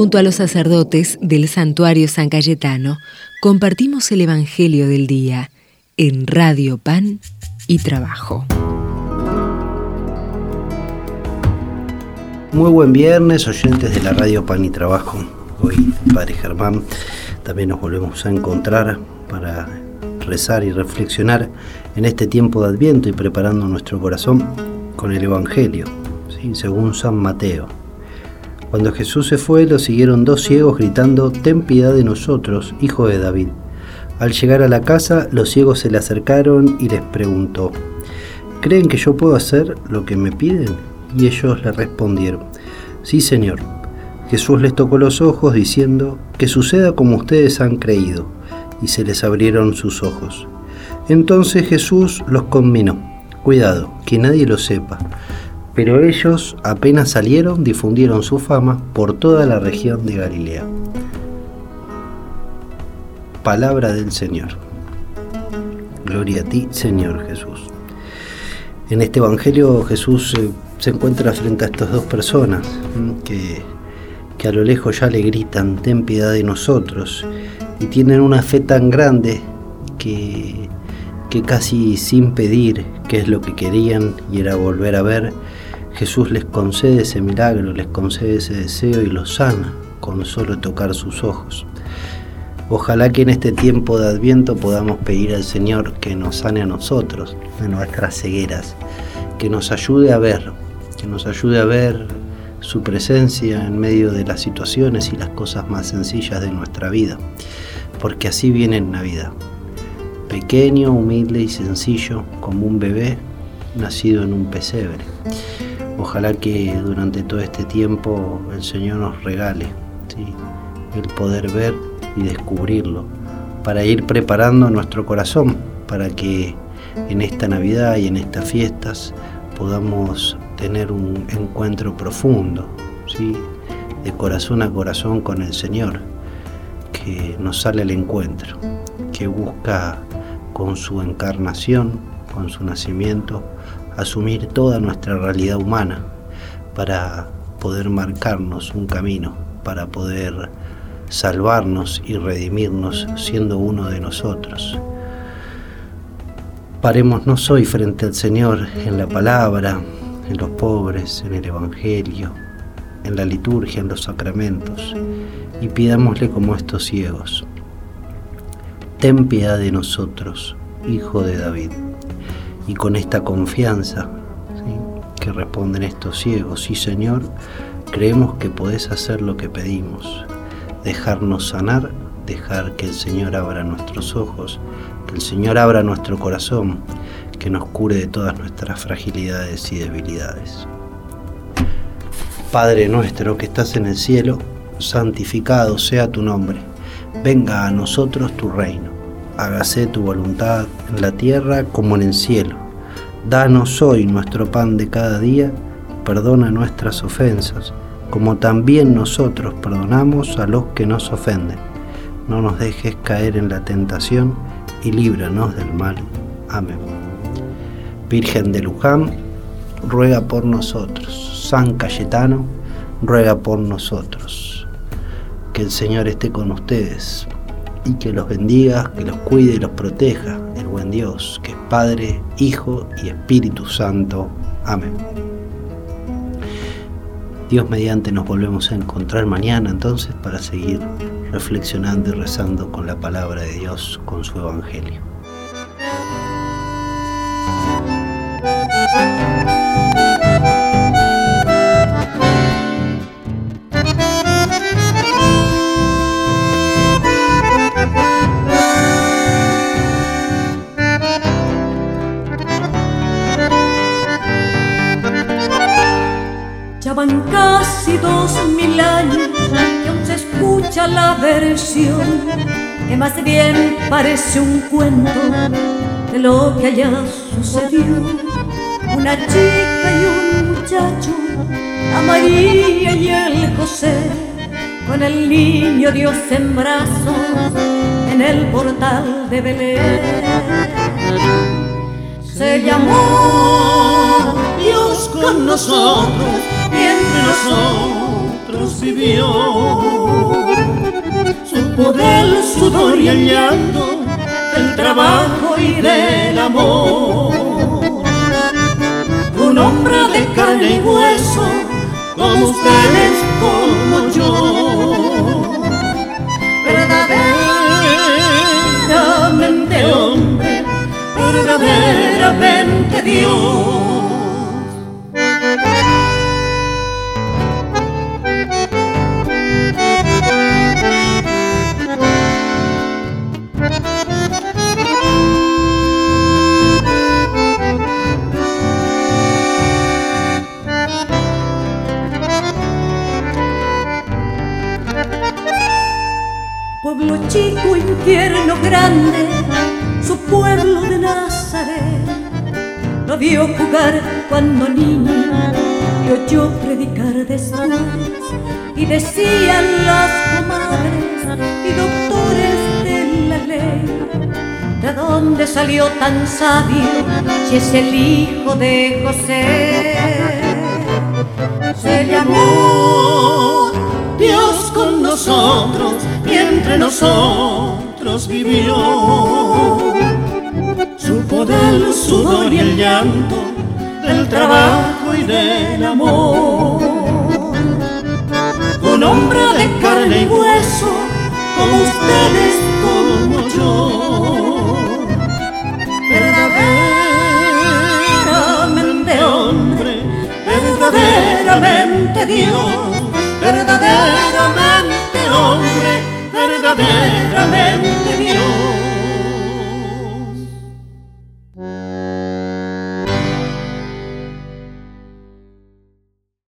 Junto a los sacerdotes del santuario San Cayetano, compartimos el Evangelio del Día en Radio Pan y Trabajo. Muy buen viernes, oyentes de la Radio Pan y Trabajo. Hoy, Padre Germán, también nos volvemos a encontrar para rezar y reflexionar en este tiempo de Adviento y preparando nuestro corazón con el Evangelio, según San Mateo. Cuando Jesús se fue, lo siguieron dos ciegos gritando, Ten piedad de nosotros, hijo de David. Al llegar a la casa, los ciegos se le acercaron y les preguntó, ¿Creen que yo puedo hacer lo que me piden? Y ellos le respondieron, Sí, Señor. Jesús les tocó los ojos diciendo, Que suceda como ustedes han creído. Y se les abrieron sus ojos. Entonces Jesús los conminó, Cuidado, que nadie lo sepa. Pero ellos, apenas salieron, difundieron su fama por toda la región de Galilea. Palabra del Señor. Gloria a ti, Señor Jesús. En este Evangelio Jesús eh, se encuentra frente a estas dos personas que, que a lo lejos ya le gritan, ten piedad de nosotros, y tienen una fe tan grande que, que casi sin pedir qué es lo que querían y era volver a ver, Jesús les concede ese milagro, les concede ese deseo y los sana con solo tocar sus ojos. Ojalá que en este tiempo de Adviento podamos pedir al Señor que nos sane a nosotros de nuestras cegueras, que nos ayude a ver que nos ayude a ver su presencia en medio de las situaciones y las cosas más sencillas de nuestra vida, porque así viene en Navidad. Pequeño, humilde y sencillo, como un bebé nacido en un pesebre. Ojalá que durante todo este tiempo el Señor nos regale el poder ver y descubrirlo, para ir preparando nuestro corazón, para que en esta Navidad y en estas fiestas podamos tener un encuentro profundo, ¿sí? de corazón a corazón con el Señor, que nos sale al encuentro, que busca con su encarnación, con su nacimiento, asumir toda nuestra realidad humana para poder marcarnos un camino, para poder salvarnos y redimirnos siendo uno de nosotros. Parémonos hoy frente al Señor en la palabra, en los pobres, en el Evangelio, en la liturgia, en los sacramentos, y pidámosle como estos ciegos, ten piedad de nosotros, Hijo de David. Y con esta confianza que responden estos ciegos, sí Señor, creemos que podés hacer lo que pedimos, dejarnos sanar, dejar que el Señor abra nuestros ojos, que el Señor abra nuestro corazón que nos cure de todas nuestras fragilidades y debilidades. Padre nuestro que estás en el cielo, santificado sea tu nombre, venga a nosotros tu reino, hágase tu voluntad en la tierra como en el cielo. Danos hoy nuestro pan de cada día, perdona nuestras ofensas, como también nosotros perdonamos a los que nos ofenden. No nos dejes caer en la tentación y líbranos del mal. Amén. Virgen de Luján, ruega por nosotros. San Cayetano, ruega por nosotros. Que el Señor esté con ustedes y que los bendiga, que los cuide y los proteja, el buen Dios, que es Padre, Hijo y Espíritu Santo. Amén. Dios mediante nos volvemos a encontrar mañana entonces para seguir reflexionando y rezando con la palabra de Dios, con su Evangelio. Van casi dos mil años que aún se escucha la versión que más bien parece un cuento de lo que allá sucedió una chica y un muchacho, a María y el José, con el niño Dios en brazos en el portal de Belén. Se llamó Dios con nosotros y entre nosotros vivió. Supo del sudor y el llanto, del trabajo y del amor. Un hombre de carne y hueso infierno grande, su pueblo de Nazaret. Lo vio jugar cuando niño y oyó predicar después. Y decían las comadres y doctores de la ley. ¿De dónde salió tan sabio si es el hijo de José? Se llamó Dios con nosotros y entre nosotros vivió. Supo del sudor y el llanto, del trabajo y del amor. Un hombre de carne y hueso, como ustedes, como yo. Verdaderamente hombre, verdaderamente Dios, verdaderamente Dios.